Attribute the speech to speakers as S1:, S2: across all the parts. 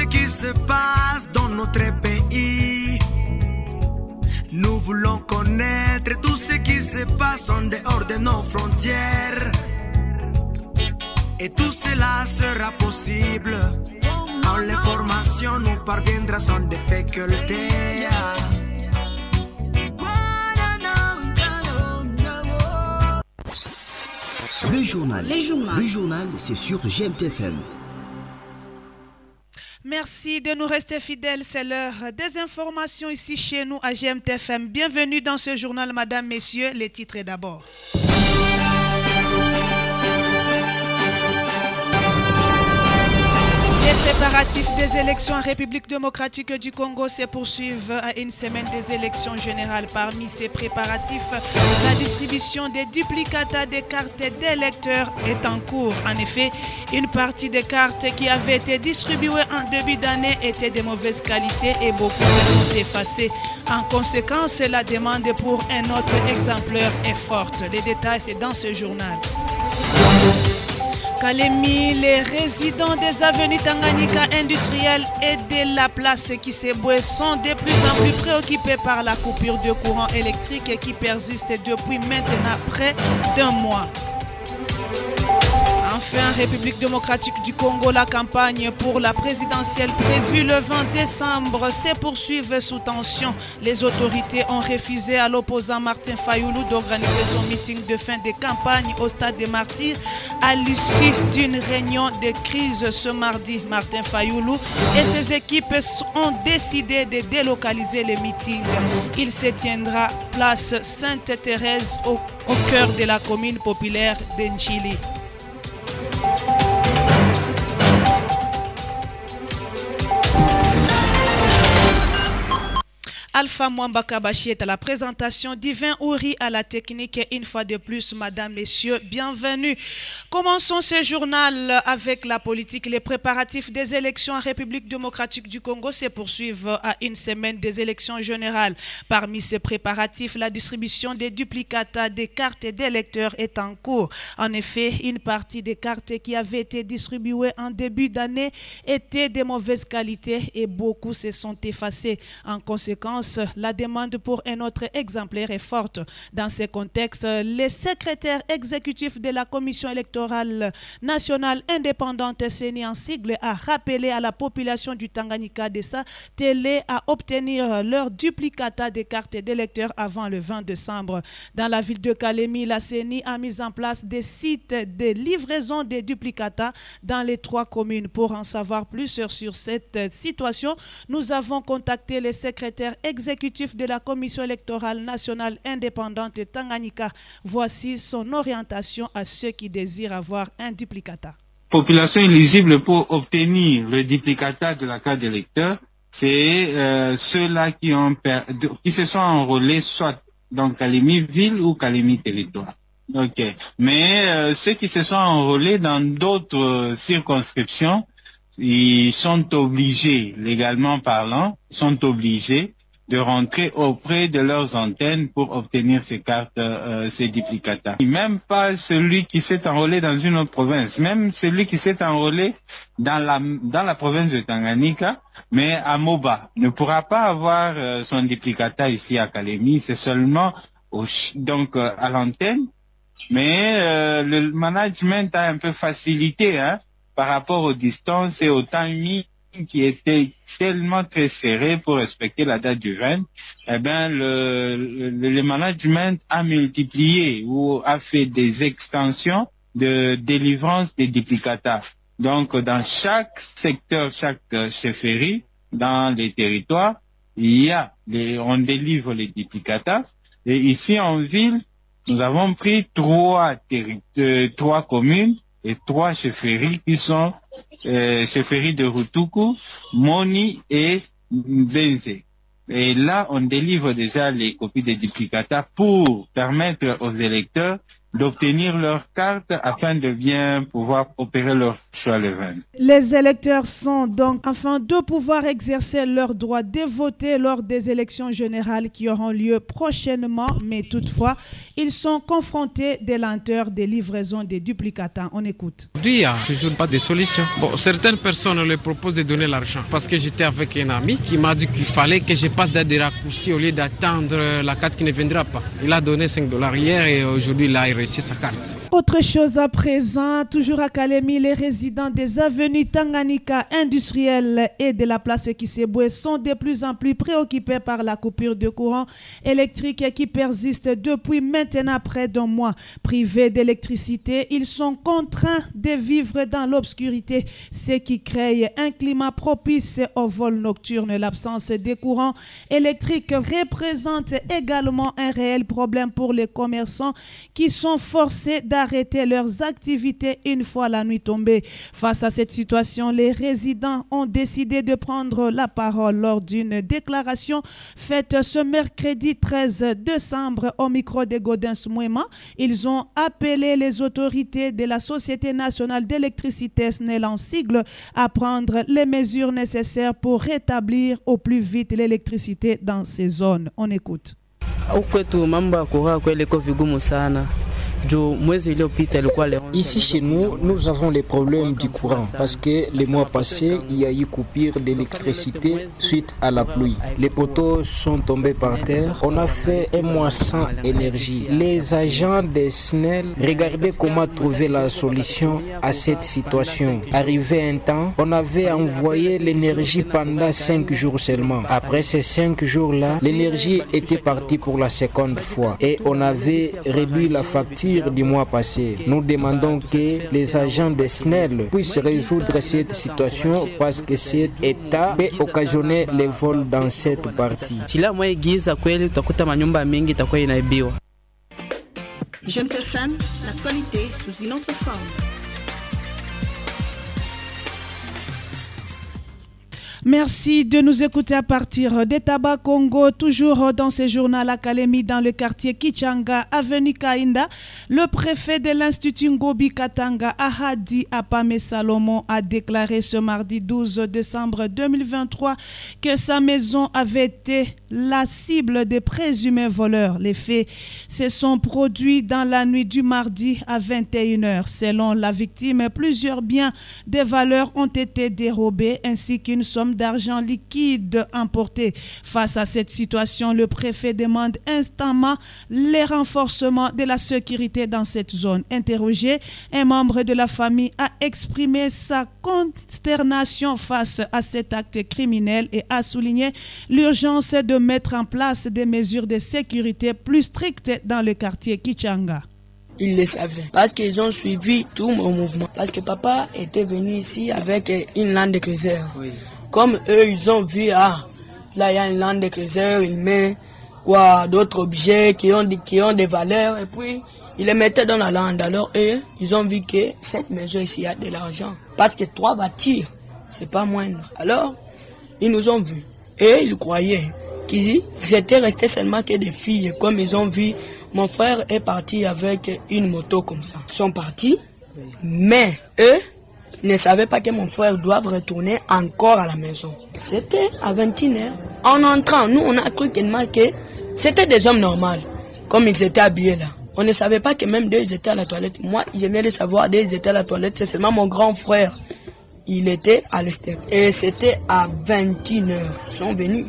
S1: ce qui se passe dans notre pays. Nous voulons connaître tout ce qui se passe en dehors de nos frontières. Et tout cela sera possible quand l'information nous parviendra sans difficulté.
S2: Le journal.
S3: Les journaux.
S2: Le journal, c'est sur GMTFM.
S3: Merci de nous rester fidèles. C'est l'heure des informations ici chez nous à GMTFM. Bienvenue dans ce journal, madame, messieurs. Les titres d'abord. Les préparatifs des élections en République démocratique du Congo se poursuivent à une semaine des élections générales. Parmi ces préparatifs, la distribution des duplicata des cartes d'électeurs est en cours. En effet, une partie des cartes qui avaient été distribuées en début d'année étaient de mauvaise qualité et beaucoup se sont effacées. En conséquence, la demande pour un autre exemplaire est forte. Les détails, c'est dans ce journal. Kalemi, les résidents des avenues Tanganyika industrielles et de la place qui s'ébouait sont de plus en plus préoccupés par la coupure de courant électrique qui persiste depuis maintenant près d'un mois. Enfin, République démocratique du Congo, la campagne pour la présidentielle prévue le 20 décembre se poursuit sous tension. Les autorités ont refusé à l'opposant Martin Fayoulou d'organiser son meeting de fin de campagne au stade des Martyrs à l'issue d'une réunion de crise ce mardi. Martin Fayoulou et ses équipes ont décidé de délocaliser le meeting. Il se tiendra place Sainte-Thérèse au, au cœur de la commune populaire d'Enchili. Alpha Mwamba Kabashi est à la présentation, Divin Ouri à la technique. Et une fois de plus, Madame, Messieurs, bienvenue. Commençons ce journal avec la politique. Les préparatifs des élections en République démocratique du Congo se poursuivent à une semaine des élections générales. Parmi ces préparatifs, la distribution des duplicata des cartes d'électeurs est en cours. En effet, une partie des cartes qui avaient été distribuées en début d'année étaient de mauvaise qualité et beaucoup se sont effacés. En conséquence, la demande pour un autre exemplaire est forte. Dans ce contexte, les secrétaires exécutifs de la Commission électorale nationale indépendante CENI en sigle a rappelé à la population du Tanganyika de sa télé à obtenir leur duplicata des cartes d'électeurs avant le 20 décembre. Dans la ville de Kalemi, la CENI a mis en place des sites de livraison des duplicata dans les trois communes. Pour en savoir plus sur cette situation, nous avons contacté les secrétaires exécutif de la Commission électorale nationale indépendante Tanganyika. Voici son orientation à ceux qui désirent avoir un duplicata.
S4: Population éligible pour obtenir le duplicata de la carte d'électeur, c'est euh, ceux-là qui, qui se sont enrôlés soit dans Kalemi ville ou Kalemi territoire. Ok. Mais euh, ceux qui se sont enrôlés dans d'autres circonscriptions, ils sont obligés, légalement parlant, sont obligés de rentrer auprès de leurs antennes pour obtenir ces cartes, euh, ces duplicata. Même pas celui qui s'est enrôlé dans une autre province, même celui qui s'est enrôlé dans la, province de Tanganyika, mais à Moba, ne pourra pas avoir euh, son duplicata ici à Kalemi, c'est seulement euh, à l'antenne. Mais le management a un peu facilité hein, par rapport aux distances et au temps mis qui était tellement très serré pour respecter la date du 20, eh ben le, le, management a multiplié ou a fait des extensions de délivrance des duplicata. Donc dans chaque secteur, chaque chefferie, dans les territoires, il y a on délivre les duplicata. Et ici en ville, nous avons pris trois, euh, trois communes et trois chefferies qui sont euh, de Rutuku, Moni et Benze. Et là, on délivre déjà les copies des duplicata pour permettre aux électeurs d'obtenir leur carte afin de bien pouvoir opérer leur choix le 20.
S3: Les électeurs sont donc, afin de pouvoir exercer leur droit de voter lors des élections générales qui auront lieu prochainement, mais toutefois, ils sont confrontés des lenteurs des livraisons des duplicatants. On écoute.
S5: Il n'y a toujours pas de solution. Bon, certaines personnes leur proposent de donner l'argent parce que j'étais avec un ami qui m'a dit qu'il fallait que je passe des raccourcis au lieu d'attendre la carte qui ne viendra pas. Il a donné 5 dollars hier et aujourd'hui il
S3: Autre chose à présent, toujours à Kalemi, les résidents des avenues Tanganyika industrielles et de la place Kiseboué sont de plus en plus préoccupés par la coupure de courant électrique qui persiste depuis maintenant près d'un mois. Privés d'électricité, ils sont contraints de vivre dans l'obscurité, ce qui crée un climat propice au vol nocturne. L'absence des courants électriques représente également un réel problème pour les commerçants qui sont forcés d'arrêter leurs activités une fois la nuit tombée. Face à cette situation, les résidents ont décidé de prendre la parole lors d'une déclaration faite ce mercredi 13 décembre au micro de Godin Mouema. Ils ont appelé les autorités de la Société nationale d'électricité SNEL en sigle à prendre les mesures nécessaires pour rétablir au plus vite l'électricité dans ces zones. On écoute.
S6: Ici chez nous, nous avons les problèmes du courant parce que les mois passés, il y a eu coupure d'électricité suite à la pluie. Les poteaux sont tombés par terre. On a fait un mois sans énergie. Les agents des SNEL regardaient comment trouver la solution à cette situation. Arrivé un temps, on avait envoyé l'énergie pendant cinq jours seulement. Après ces cinq jours-là, l'énergie était partie pour la seconde fois et on avait réduit la facture du mois passé. Nous demandons que les agents de SNEL puissent résoudre cette situation parce que cet état peut occasionner les vols dans cette partie.
S7: Jeune FM, l'actualité sous une autre forme.
S3: Merci de nous écouter à partir de Tabac Congo, toujours dans ce journal Académie dans le quartier Kichanga, avenue Kainda. Le préfet de l'Institut Ngobi Katanga, Ahadi Apame Salomon, a déclaré ce mardi 12 décembre 2023 que sa maison avait été la cible des présumés voleurs. Les faits se sont produits dans la nuit du mardi à 21h. Selon la victime, plusieurs biens de valeur ont été dérobés ainsi qu'une somme d'argent liquide emporté. Face à cette situation, le préfet demande instamment les renforcements de la sécurité dans cette zone. Interrogé, un membre de la famille a exprimé sa consternation face à cet acte criminel et a souligné l'urgence de mettre en place des mesures de sécurité plus strictes dans le quartier Kichanga
S8: ils le savaient. Parce qu'ils ont suivi tout mon mouvement. Parce que papa était venu ici avec une lande de cruiser. Comme eux, ils ont vu, ah, là, il y a une lande de cruiser, il met quoi, d'autres objets qui ont, qui ont des valeurs, et puis ils les mettaient dans la lande. Alors eux, ils ont vu que cette maison ici a de l'argent. Parce que trois bâtir, c'est pas moindre. Alors, ils nous ont vus. Et ils croyaient qu'ils étaient restés seulement que des filles. Comme ils ont vu mon frère est parti avec une moto comme ça. Ils sont partis, mais eux ne savaient pas que mon frère doit retourner encore à la maison. C'était à 21h. En entrant, nous, on a cru que c'était des hommes normaux, comme ils étaient habillés là. On ne savait pas que même deux, ils étaient à la toilette. Moi, je viens de savoir, deux, ils étaient à la toilette. C'est seulement mon grand frère. Il était à l'extérieur. Et c'était à 21h. Ils sont venus.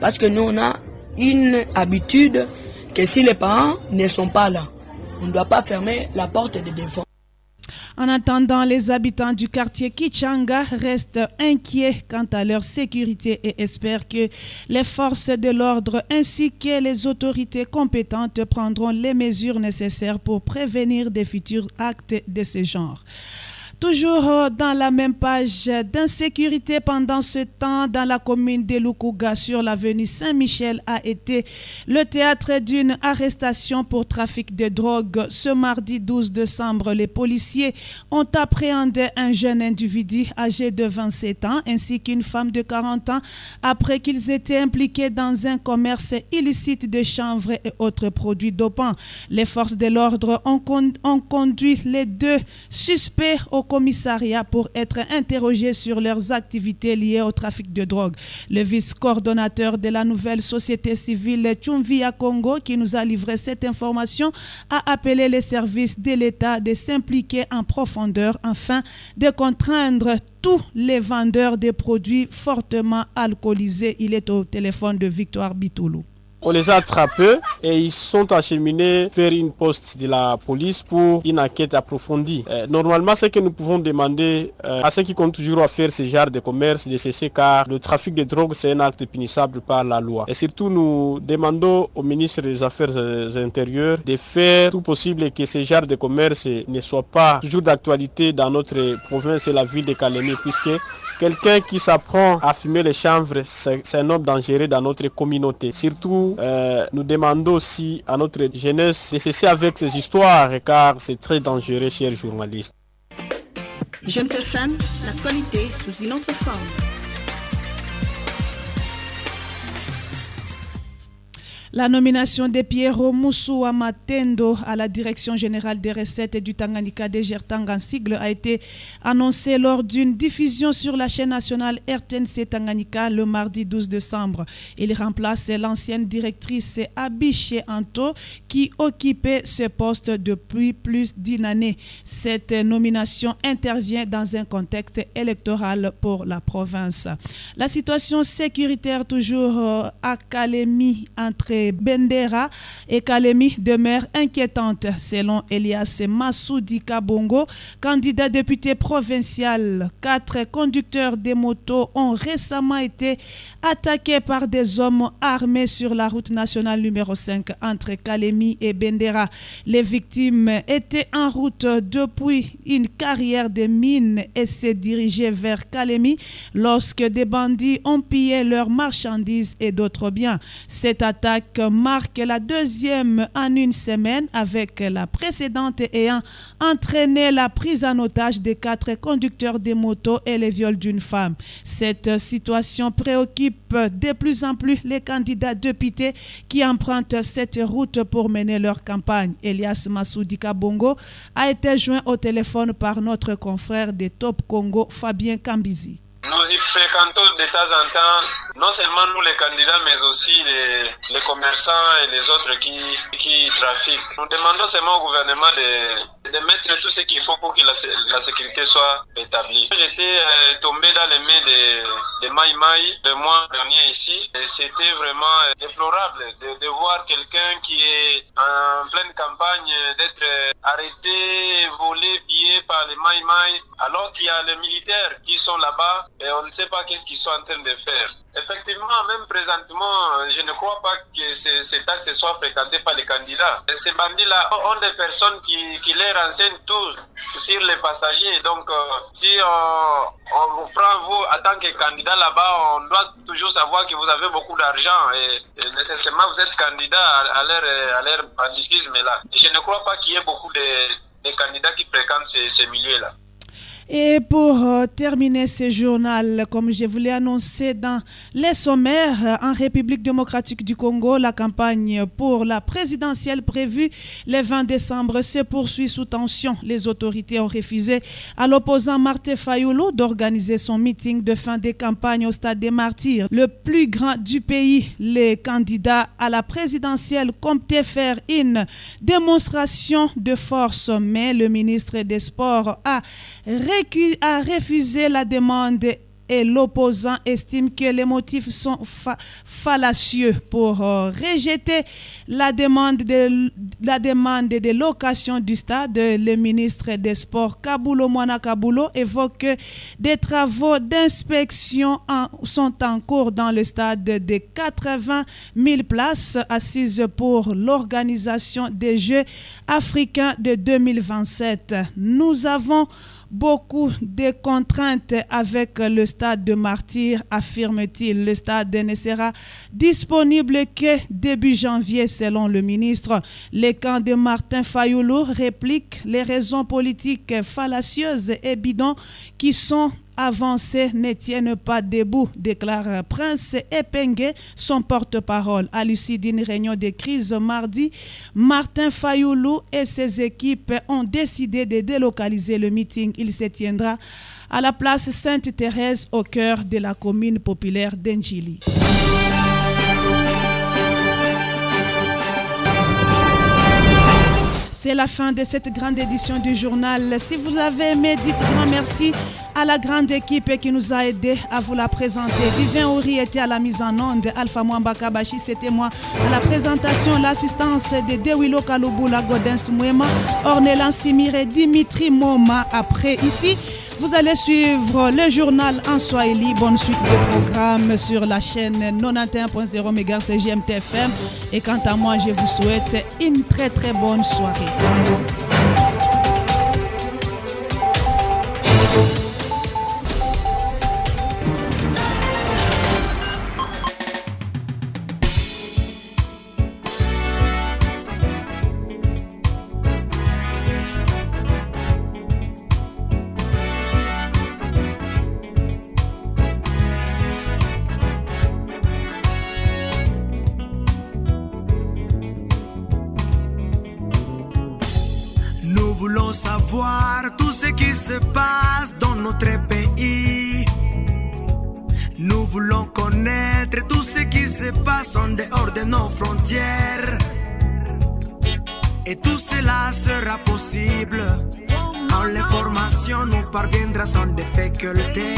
S8: Parce que nous, on a une habitude que si les parents ne sont pas là, on ne doit pas fermer la porte de devant.
S3: En attendant, les habitants du quartier Kichanga restent inquiets quant à leur sécurité et espèrent que les forces de l'ordre ainsi que les autorités compétentes prendront les mesures nécessaires pour prévenir des futurs actes de ce genre. Toujours euh, dans la même page d'insécurité pendant ce temps dans la commune de Lukuga sur l'avenue Saint-Michel a été le théâtre d'une arrestation pour trafic de drogue. Ce mardi 12 décembre, les policiers ont appréhendé un jeune individu âgé de 27 ans ainsi qu'une femme de 40 ans après qu'ils étaient impliqués dans un commerce illicite de chanvre et autres produits dopants. Les forces de l'ordre ont, ont conduit les deux suspects au commissariat pour être interrogés sur leurs activités liées au trafic de drogue. Le vice-coordonnateur de la nouvelle société civile Chumvia Congo, qui nous a livré cette information, a appelé les services de l'État de s'impliquer en profondeur afin de contraindre tous les vendeurs de produits fortement alcoolisés. Il est au téléphone de Victoire Bitoulou.
S9: On les a attrapés et ils sont acheminés vers une poste de la police pour une enquête approfondie. Euh, normalement, ce que nous pouvons demander euh, à ceux qui comptent toujours à faire ce genre de commerce, de cesser car le trafic de drogue, c'est un acte punissable par la loi. Et surtout, nous demandons au ministre des Affaires euh, intérieures de faire tout possible que ce genre de commerce ne soit pas toujours d'actualité dans notre province et la ville de Calémie, puisque quelqu'un qui s'apprend à fumer les chanvres, c'est un homme dangereux dans notre communauté. Surtout euh, nous demandons aussi à notre jeunesse de cesser avec ces histoires car c'est très dangereux, chers journalistes.
S7: Jeune femme, l'actualité sous une autre forme.
S3: La nomination de Piero Moussou Matendo à la direction générale des recettes du Tanganyika des en sigle a été annoncée lors d'une diffusion sur la chaîne nationale RTNC Tanganyika le mardi 12 décembre. Il remplace l'ancienne directrice Abiche Anto qui occupait ce poste depuis plus d'une année. Cette nomination intervient dans un contexte électoral pour la province. La situation sécuritaire toujours euh, à Kalemi entre Bendera et Kalemi demeure inquiétante, selon Elias Massoudi Kabongo, candidat député provincial. Quatre conducteurs des motos ont récemment été attaqués par des hommes armés sur la route nationale numéro 5 entre Kalemi et Bendera. Les victimes étaient en route depuis une carrière de mines et se dirigeaient vers Kalemi lorsque des bandits ont pillé leurs marchandises et d'autres biens. Cette attaque marque la deuxième en une semaine avec la précédente ayant entraîné la prise en otage des quatre conducteurs des motos et le viol d'une femme. Cette situation préoccupe de plus en plus les candidats députés qui empruntent cette route pour mener leur campagne. Elias Massoudi Kabongo a été joint au téléphone par notre confrère de Top Congo, Fabien Kambizi.
S10: Nous y fréquentons de temps en temps, non seulement nous les candidats, mais aussi les, les commerçants et les autres qui, qui trafiquent. Nous demandons seulement au gouvernement de, de mettre tout ce qu'il faut pour que la, la sécurité soit établie. J'étais euh, tombé dans les mains de, de Mai Mai le mois dernier ici c'était vraiment euh, déplorable de, de voir quelqu'un qui est en pleine campagne d'être arrêté, volé, pillé par les Mai Mai alors qu'il y a les militaires qui sont là-bas et on ne sait pas qu'est-ce qu'ils sont en train de faire. Effectivement, même présentement, je ne crois pas que ces, taxes soient fréquentées par les candidats. Ces bandits-là ont des personnes qui, qui les renseignent tout sur les passagers. Donc, euh, si on, vous prend vous en tant que candidat là-bas, on doit toujours savoir que vous avez beaucoup d'argent et, nécessairement vous êtes candidat à, leur, à banditisme là. Je ne crois pas qu'il y ait beaucoup de, candidats qui fréquentent ces milieux-là.
S3: Et pour euh, terminer ce journal, comme je vous l'ai annoncé dans les sommaires, euh, en République démocratique du Congo, la campagne pour la présidentielle prévue le 20 décembre se poursuit sous tension. Les autorités ont refusé à l'opposant Martin Fayoulou d'organiser son meeting de fin de campagne au stade des martyrs, le plus grand du pays. Les candidats à la présidentielle comptaient faire une démonstration de force, mais le ministre des Sports a a refusé la demande et l'opposant estime que les motifs sont fa fallacieux pour euh, rejeter la demande, de, la demande de location du stade. Le ministre des Sports, Kabulo Mwana évoque que des travaux d'inspection sont en cours dans le stade de 80 000 places assises pour l'organisation des Jeux africains de 2027. Nous avons beaucoup de contraintes avec le stade de Martyr, affirme-t-il. Le stade ne sera disponible que début janvier, selon le ministre. Les camps de Martin Fayoulou répliquent les raisons politiques fallacieuses et bidons qui sont avancées ne tiennent pas debout, déclare Prince Epengue, son porte-parole. À l'issue d'une réunion de crise mardi, Martin Fayoulou et ses équipes ont décidé de délocaliser le meeting. Il se tiendra à la place Sainte-Thérèse au cœur de la commune populaire d'Enjili. C'est la fin de cette grande édition du journal. Si vous avez aimé, dites grand merci à la grande équipe qui nous a aidés à vous la présenter. Divin Ori était à la mise en onde. Alpha Mwamba Kabashi, c'était moi à la présentation, l'assistance de Dewilo Kalubula Godens Mwema, Ornelan Simire, Dimitri Moma. Après, ici, vous allez suivre le journal en Swahili. Bonne suite de programme sur la chaîne 91.0 MHz GMTFM. Et quant à moi, je vous souhaite une très très bonne soirée.
S1: Savoir tout ce qui se passe dans notre pays. Nous voulons connaître tout ce qui se passe en dehors de nos frontières. Et tout cela sera possible quand l'information nous parviendra sans difficulté.